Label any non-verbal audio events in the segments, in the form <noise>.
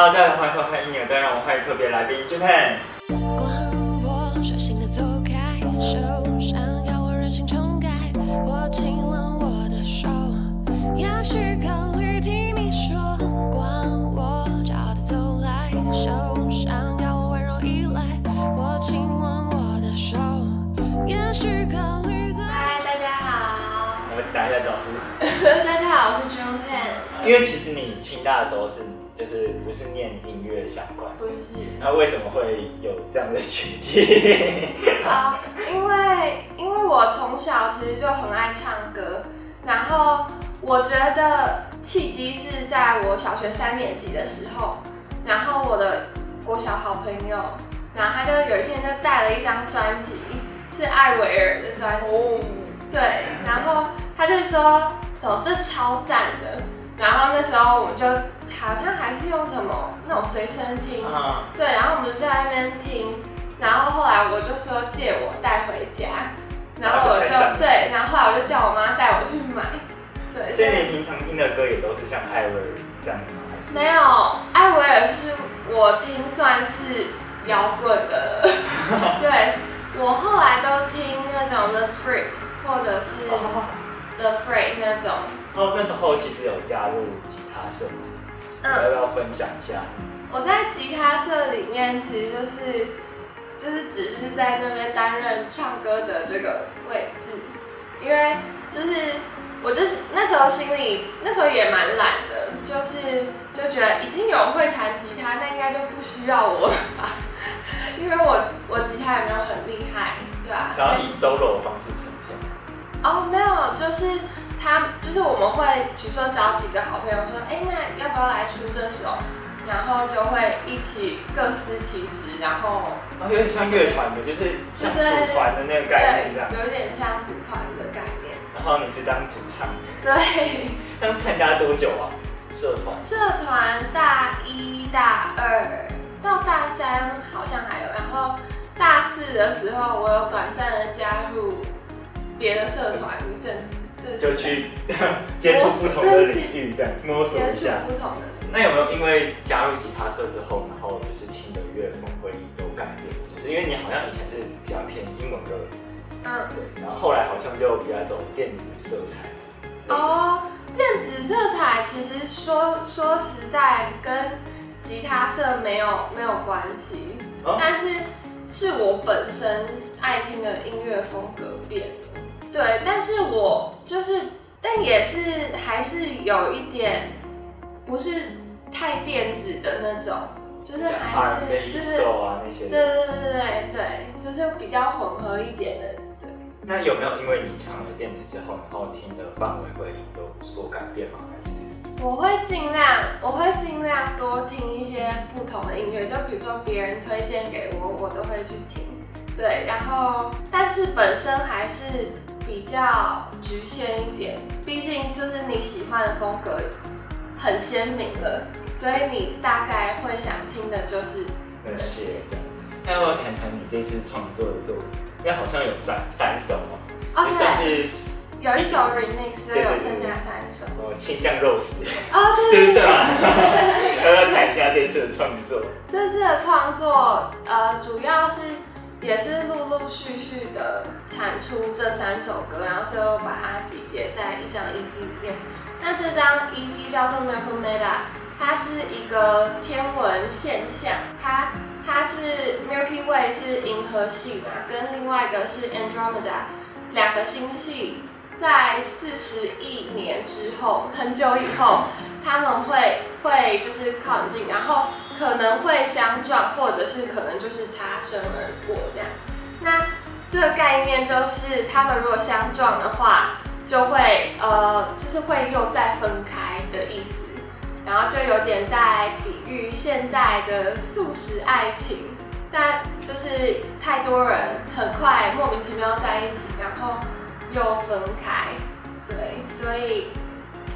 Hello，大家好，欢迎收看《一年再让我欢迎特别来宾 Japan。管我率性的走开，手上要我任性重改，我亲吻我的手，也许考虑听你说，管我骄傲的走来，手上要我温柔依赖，我亲吻我的手，也许考虑再。嗨，大家好，我打一下招呼，<laughs> 大家好，我是 John Pan，因为其实你清大的时候是就是不是念音乐相关，不是那为什么会有这样的决定？<laughs> 啊、因为因为我从小其实就很爱唱歌，然后我觉得契机是在我小学三年级的时候，然后我的国小好朋友，然后他就有一天就带了一张专辑，是艾薇儿的专辑，哦，对，然后他就说，走，这超赞的。然后那时候我们就好像还是用什么那种随身听，啊，对，然后我们就在那边听。然后后来我就说借我带回家，然后我就对，然后后来我就叫我妈带我去买，对，所以你平常听的歌也都是像艾薇儿这样吗？还是没有，艾薇儿是我听算是摇滚的，<laughs> 对我后来都听那种 The Spirit 或者是哦。The Freight 那种。哦，那时候其实有加入吉他社嘛，嗯要不要分享一下？我在吉他社里面，其实就是就是只是在那边担任唱歌的这个位置，因为就是我就是那时候心里那时候也蛮懒的，就是就觉得已经有人会弹吉他，那应该就不需要我了吧，<laughs> 因为我我吉他也没有很厉害，对吧、想要以 solo 的方式呈现。哦，没有，就是他，就是我们会，比如说找几个好朋友说，哎，那要不要来出这首？然后就会一起各司其职，然后然后有点像乐团的，就是像组团的那个概念这样。有一点像组团的概念。然后你是当主唱，对，刚参加多久啊？社团？社团大一大二到大三好像还有，然后大四的时候我有短暂的加入别的社团一阵子，对就去 <laughs> 接触不同的领域，这样摸索一下。不同的。那有没有因为加入吉他社之后，然后就是听的乐风会有改变？就是因为你好像以前是比较偏英文歌，嗯。对，然后后来好像就比较走电子色彩。哦，电子色彩其实说说实在跟吉他社没有没有关系，哦但是是我本身爱听的音乐风格变了。对，但是我就是，但也是还是有一点不是太电子的那种，就是像还是就是、对 soul 啊那些对。对对对对对，就是比较混合一点的。对。那有没有因为你唱了电子之后，然后听的范围会有所改变吗？还是？我会尽量，我会尽量多听一些不同的音乐，就比如说别人推荐给我，我都会去听。对，然后但是本身还是比较局限一点，毕竟就是你喜欢的风格很鲜明了，所以你大概会想听的就是那些。那要不要谈谈你这次创作的作品？因为好像有三三首哦，哦就算对，是有一首 remix，所以有剩下三首。什么青酱肉丝，哦，对对不对对对。啊？<laughs> 要不要谈一下这次的创作？这次的创作，呃，主要是也是陆陆续续的产出这三首歌，然后最后把它集结在一张 EP 里面。那这张 EP 叫做 Miracle Meta，它是一个天文现象，它它是 Milky Way 是银河系嘛，跟另外一个是 Andromeda，两个星系在四十亿年之后，很久以后，他们会会就是靠近，然后可能会相撞，或者是可能就是擦身而过这样。那这个概念就是，他们如果相撞的话，就会呃，就是会又再分开的意思。然后就有点在比喻现代的素食爱情，但就是太多人很快莫名其妙在一起，然后又分开，对，所以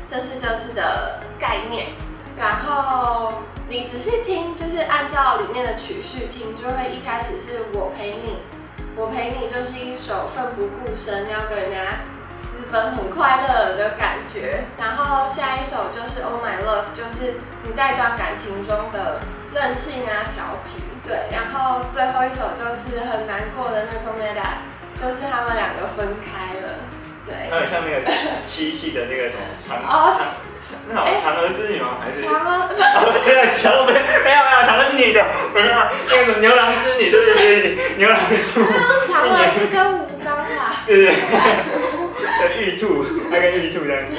这是这次的概念。然后你仔细听，按照里面的曲序听，就会一开始是我陪你，我陪你就是一首奋不顾身要跟人家私奔很快乐的感觉。然后下一首就是 Oh My Love，就是你在一段感情中的任性啊、调皮。对，然后最后一首就是很难过的 m i r a c l e Meda，就是他们两个分开了。对，它很像那个七夕的那个什么嫦 <laughs> 哦嫦那种嫦娥之女吗？还是？嫦娥。<laughs> 没有，嫦娥没没有没有，嫦娥是女的，没有那个什么牛郎织女，对对对对，牛郎织女，嫦娥是跟吴刚啦。对对对，玉兔，那个玉兔这样子，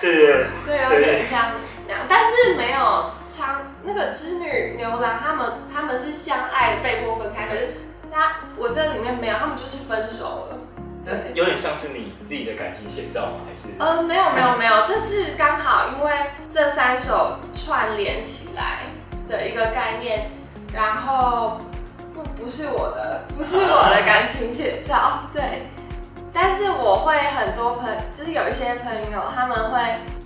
对对对。对，有点像那样，但是没有嫦那个织女牛郎他们他们是相爱被迫分开，可是他我这里面没有，他们就是分手了。对，有点像是你自己的感情写照吗？还是？呃，没有没有没有，这是刚好因为这三首串联起来的一个概念，然后不不是我的，不是我的感情写照，对。但是我会很多朋，就是有一些朋友他们会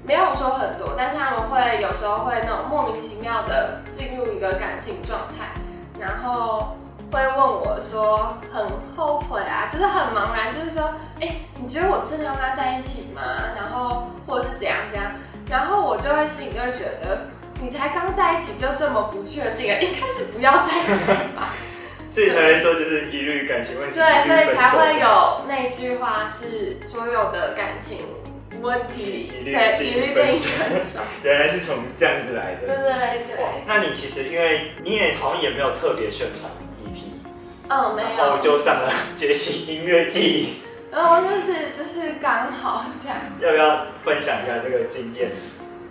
没有说很多，但是他们会有时候会那种莫名其妙的进入一个感情状态，然后。会问我说很后悔啊，就是很茫然，就是说，哎，你觉得我真的要跟他在一起吗？然后或者是怎样怎样，然后我就会心里就会觉得，你才刚在一起就这么不确定啊，一开始不要在一起吧。<laughs> 所以才会说就是一律感情问题。对，所以才会有那句话是所有的感情问题一律建议分手。<laughs> 原来是从这样子来的。对对对。那你其实因为你也好像也没有特别宣传。嗯，没有。然后就上了觉醒音乐季。然后就是就是刚好这样。要不要分享一下这个经验？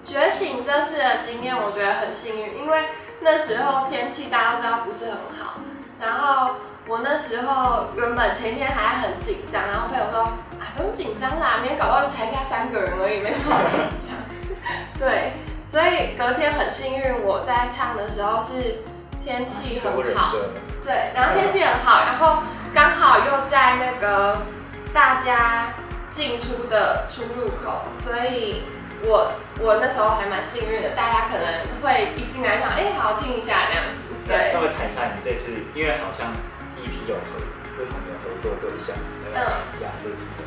觉醒这次的经验，我觉得很幸运，因为那时候天气大家都知道不是很好。然后我那时候原本前一天还很紧张，然后朋友说啊不用紧张啦，明天搞不好就台下三个人而已，没什么紧张。<laughs> 对，所以隔天很幸运，我在唱的时候是天气很好。对，然后天气很好，然后刚好又在那个大家进出的出入口，所以我我那时候还蛮幸运的。大家可能会一进来想，哎，好好听一下这样子。对，那我谈一下你这次，因为好像 EP 有合不同的合作对象，嗯，一下这次的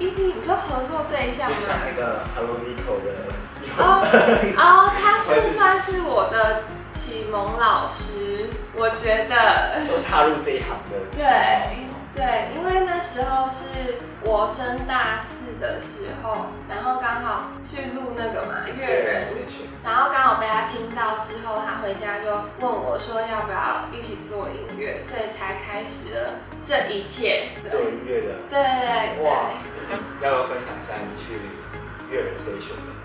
EP，你说合作对象就像那个 Hello Nico 的哦哦，他是 <laughs> 算是我的。启蒙老师，我觉得说踏入这一行的，对对，因为那时候是我升大四的时候，然后刚好去录那个嘛乐人，然后刚好被他听到之后，他回家就问我说要不要一起做音乐，所以才开始了这一切。<laughs> 做音乐的，对。哇，要不要分享一下你去乐人 session 的那个？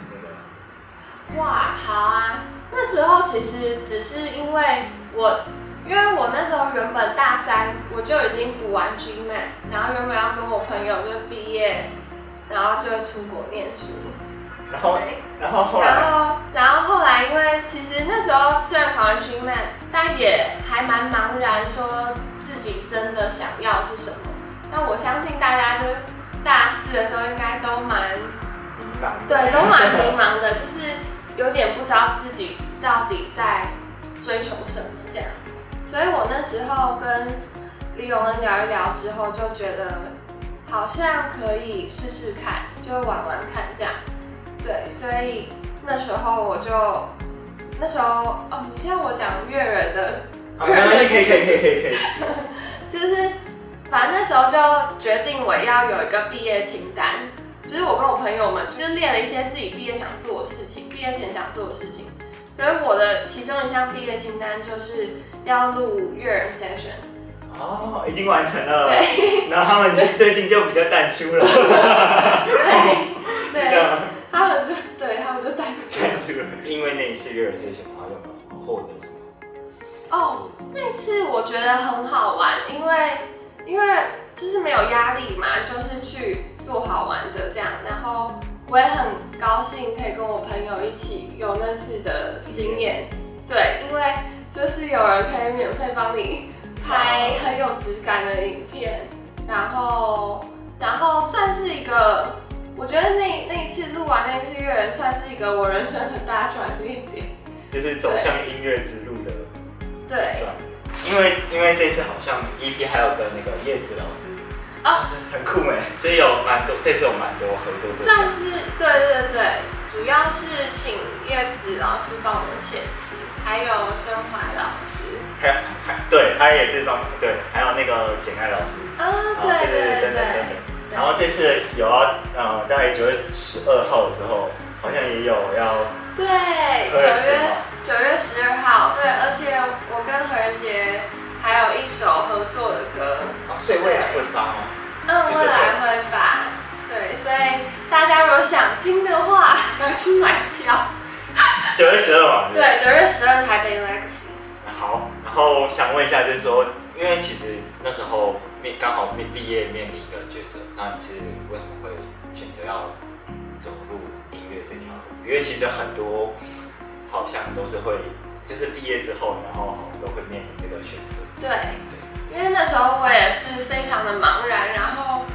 哇，好啊。那时候其实只是因为我，因为我那时候原本大三我就已经补完 GMAT，然后原本要跟我朋友就毕业，然后就出国念书。<laughs> 然后，然后后来，然后，然后后来，因为其实那时候虽然考完 GMAT，但也还蛮茫然，说自己真的想要是什么。那我相信大家就大四的时候应该都蛮迷茫，对，都蛮迷茫的，就是。有点不知道自己到底在追求什么这样，所以我那时候跟李永恩聊一聊之后，就觉得好像可以试试看，就玩玩看这样。对，所以那时候我就那时候哦，你现在我讲粤人的，粤人的可以可以可以可以可以，<laughs> 就是反正那时候就决定我要有一个毕业清单。就是我跟我朋友们就列了一些自己毕业想做的事情，毕业前想做的事情。所以我的其中一项毕业清单就是要录乐人 session。哦，已经完成了。对。然后他们最近就比较淡出了。<laughs> <laughs> 对。对。他们就对他们就淡出。淡出了，因为那一次乐人 session 的话，有没有什么获得什么？哦，那次我觉得很好玩，因为因为就是没有压力嘛，就是去。做好玩的这样，然后我也很高兴可以跟我朋友一起有那次的经验，对，因为就是有人可以免费帮你拍很有质感的影片，然后然后算是一个，我觉得那那一次录完那次乐人算是一个我人生很大转捩点，就是走向音乐之路的对，因为因为这次好像 EP 还有跟那个叶子老师。啊，很酷哎，所以有蛮多，这次有蛮多合作对象。算是对对对，主要是请叶子老师帮我们写词，还有申怀老师。还有还对，他也是帮对，还有那个简爱老师。啊，对对对对对等。然后这次有要呃，在九月十二号的时候，好像也有要对，九月九月十二号，对，而且我跟何仁杰还有一首合作的歌，哦所以未来会发吗？嗯，未来会发，对，所以大家如果想听的话，赶去买票。<laughs> 九月十二嘛。<laughs> 不对，九月十二台北 Legacy。好，然后想问一下，就是说，因为其实那时候面刚好面毕业面临一个抉择，那你是为什么会选择要走入音乐这条路？因为其实很多好像都是会，就是毕业之后，然后都会面临这个选择。对，因为那时候我也是非常的茫然，然后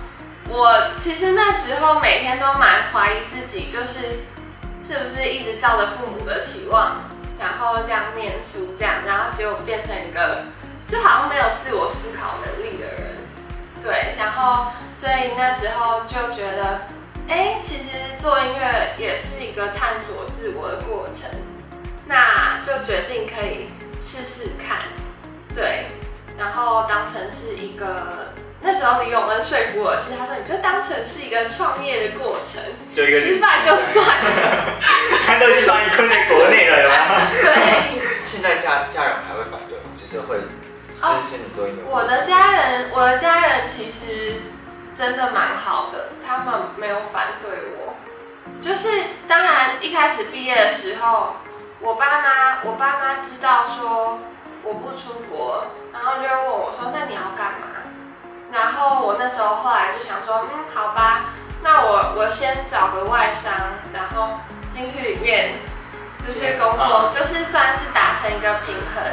我其实那时候每天都蛮怀疑自己，就是是不是一直照着父母的期望，然后这样念书这样，然后结果变成一个就好像没有自我思考能力的人，对，然后所以那时候就觉得，哎，其实做音乐也是一个探索自我的过程，那就决定可以试试看。对，然后当成是一个那时候李永恩说服我是，他说你就当成是一个创业的过程，就一个失败就算了。他都已经把你困在国内了，有吗？对，现在家家人还会反对吗？就是会支持你做音乐？我的家人，我的家人其实真的蛮好的，他们没有反对我。就是当然一开始毕业的时候，我爸妈，我爸妈知道说我不出国，然后就问我说：“那你要干嘛？”然后我那时候后来就想说：“嗯，好吧，那我我先找个外商，然后进去里面就是工作，就是算是达成一个平衡，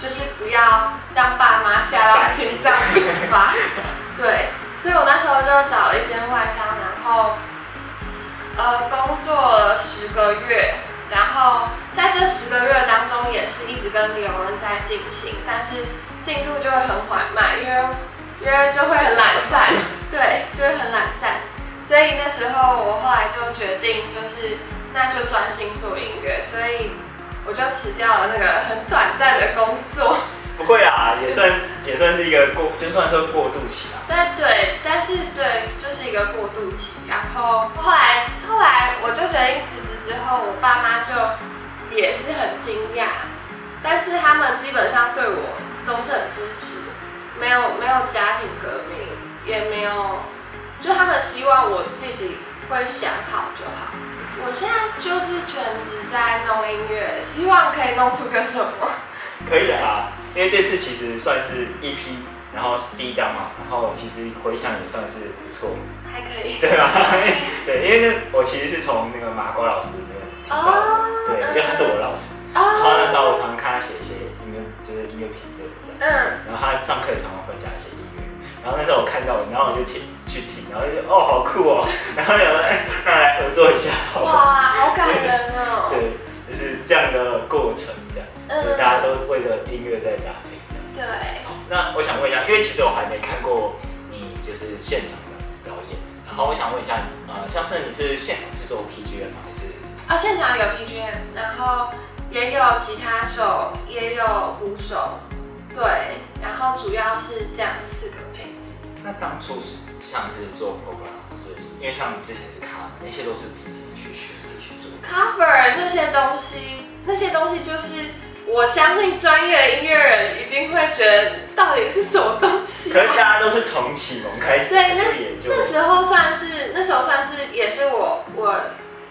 就是不要让爸妈吓到心脏病发。<laughs> 对，所以我那时候就找了一间外商，然后呃工作了十个月，然后在这十个月当中也是一直跟李永恩在进行，但是进度就会很缓慢，因为因为就会很懒散，<laughs> 对，就会很懒散。所以那时候我后来就决定，就是那就专心做音乐，所以我就辞掉了那个很短暂的工作。不会啊，也算也算是一个过，就算是过渡期啊。但对，但是对，就是一个过渡期。然后后来后来我就决定辞职之后，我爸妈就也是很惊讶，但是他们基本上对我都是很支持，没有没有家庭革命，也没有，就他们希望我自己会想好就好。我现在就是全职在弄音乐，希望可以弄出个什么。<laughs> 可以啊，因为这次其实算是一批然后第一张嘛，然后其实回想也算是不错，还可以。对吧？<laughs> 对，因为那我其实是从那个麻瓜老师那边听到的，哦对，因为他是我的老师，然后那时哦，候我常常看他写一些音乐，就是音乐评论这样，嗯，然后他上课也常常分享一些音乐，然后那时候我看到，然后我就听去听，然后就觉得哦好酷哦，<laughs> 然后想说哎，那来合作一下好了，哇，好感人哦。<laughs> 对，就是这样的过程这样，嗯，大家都为了音乐在打拼。对，好，那我想问一下，因为其实我还没看过你就是现场的表演，然后我想问一下你，呃，像是你是现场是做 PGM 吗？还是啊，现场有 BGM，然后也有吉他手，也有鼓手，对，然后主要是这样四个配置。那当初是像是做 program 是因为像你之前是卡，那些都是自己去学自己去做。cover 那些东西，那些东西就是我相信专业的音乐人一定会觉得到底是什么东西、可是大啊。家都是从启蒙开始对那那时候算是那时候算是也是我我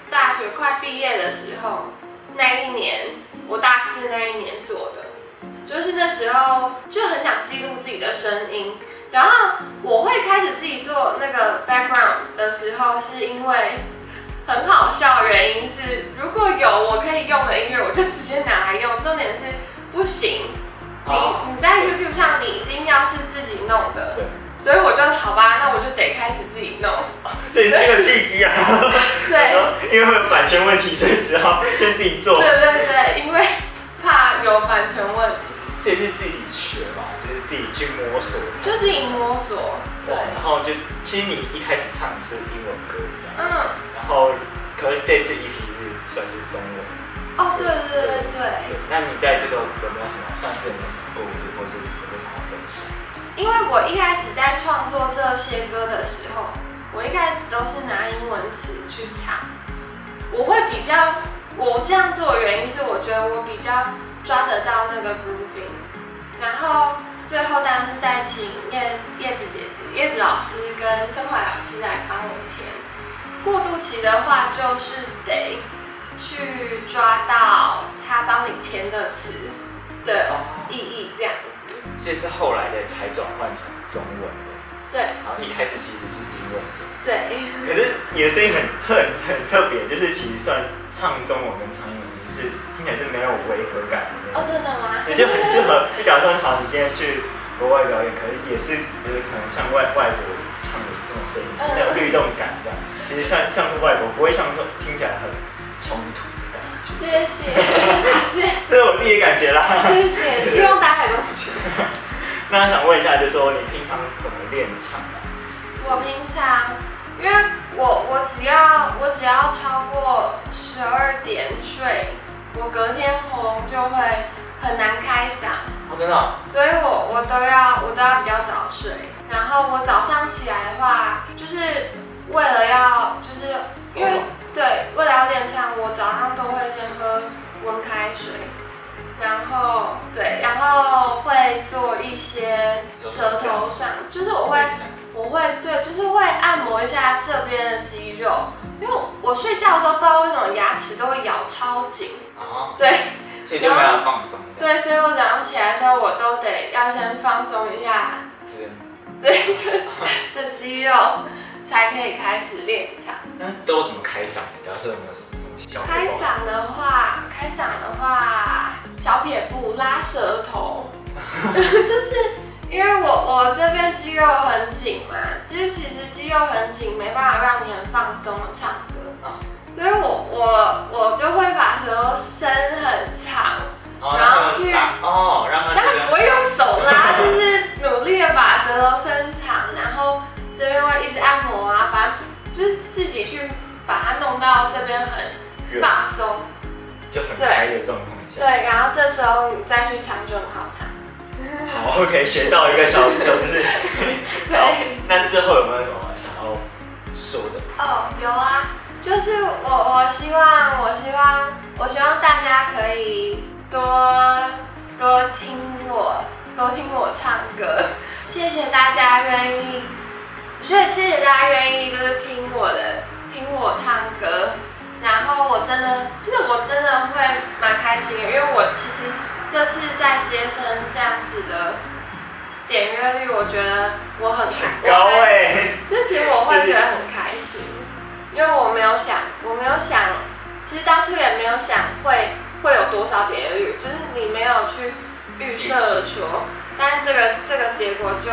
大学快毕业的时候那一年，我大四那一年做的，就是那时候就很想记录自己的声音，然后我会开始自己做那个 background 的时候，是因为很好笑，原因是如果有我可以用的音乐，我就直接拿来用，重点是不行，你哦你在 YouTube 上你一定要是自己弄的。对，所以我就好吧，那我就得开始自己弄。<laughs> 这也是一个契机啊。<laughs> 对，<laughs> 因为会有版权问题，所以只好先自己做对。对对，因为怕有版权问题。这也是自己学嘛，就是自己去摸索。就自己摸索，对，然后就其实你一开始唱的是英文歌这样，嗯，然后可是这次 EP 是算是中文。哦，对对对对对，那你在这个有没有什么算是有没有什么或是有没有什么分享？因为我一开始在创作这些歌的时候，我一开始都是拿英文词去唱，我会比较，我这样做的原因是我觉得我比较抓得到那个 grooving，然后最后当然是在请叶叶子姐姐、叶子老师跟生怀老师来帮我填。过渡期的话，就是得去抓到他帮你填的词的意义，这样。所以是后来的才转换成中文的，对然后一开始其实是英文的。对。可是你的声音很很很特别，就是其实算唱中文跟唱英文，你是听起来是没有违和感的哦，真的吗？也就很适合。就假如说好，你今天去国外表演，可是也是就是可能像外外国唱的那种声音，嗯那种律动感这样，其实像像是外国不会像说听起来很冲突的感觉。谢谢，<laughs> 这是我自己的感觉啦。谢谢。<laughs> 那想问一下，就是说你平常怎么练唱啊？我平常，因为我我只要我只要超过十二点睡，我隔天喉咙就会很难开嗓，哦，真的哦、所以我我都要我都要比较早睡。然后我早上起来的话，就是为了要就是因为对为了要练唱，我早上都会先喝温开水。然后对，然后会做一些舌头上，就是我会我会对，就是会按摩一下这边的肌肉，因为我睡觉的时候不知道为什么牙齿都会咬超紧，哦，对所以就没有放松。对，所以我早上起来的时候我都得要先放松一下是 <laughs> 对的的肌肉，才可以开始练唱。那都怎么开嗓？假如说有没有开嗓的话，开嗓的话，小撇步拉舌头，<laughs> 就是因为我我这边肌肉很紧嘛，就是其实肌肉很紧，没办法让你很放松的唱歌，啊所以我我我就会把舌时候你再去唱就很好唱。好，OK，学到一个小小知识。<laughs> 对，那最后有没有什么想要说的？哦，有啊，就是我我希望我希望我希望大家可以多多听我多听我唱歌，<laughs> 谢谢大家愿意，所以谢谢大家愿意就是听我的听我唱歌，然后我真的就是我真的会蛮开心的，因为我其实这次在接生这样子的点阅率，我觉得我很高哎、就其实我会觉得很开心，因为我没有想，我没有想，其实当初也没有想会会有多少点阅率，就是你没有去预设说，但是这个这个结果就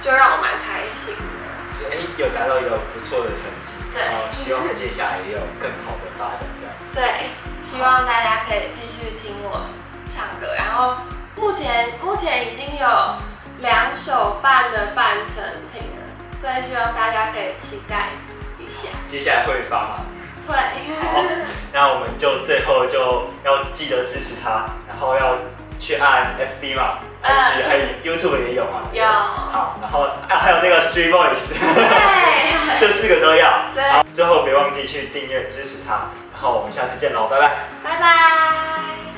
就让我蛮开心的。就是哎、有达到一个不错的成绩，对希望接下来也有更好的发展这样。对，希望大家可以继续听我唱歌，然后目前目前已经有两首半的半成品了，所以希望大家可以期待一下。接下来会发吗？会。好，那我们就最后就要记得支持他，然后要去按 FB 嘛嗯，IG 还有 YouTube 也有嘛。有好，然后啊还有那个 Three Voice，对，<laughs> 这四个都要。对好，最后别忘记去订阅支持他，然后我们下次见喽，拜拜。拜拜。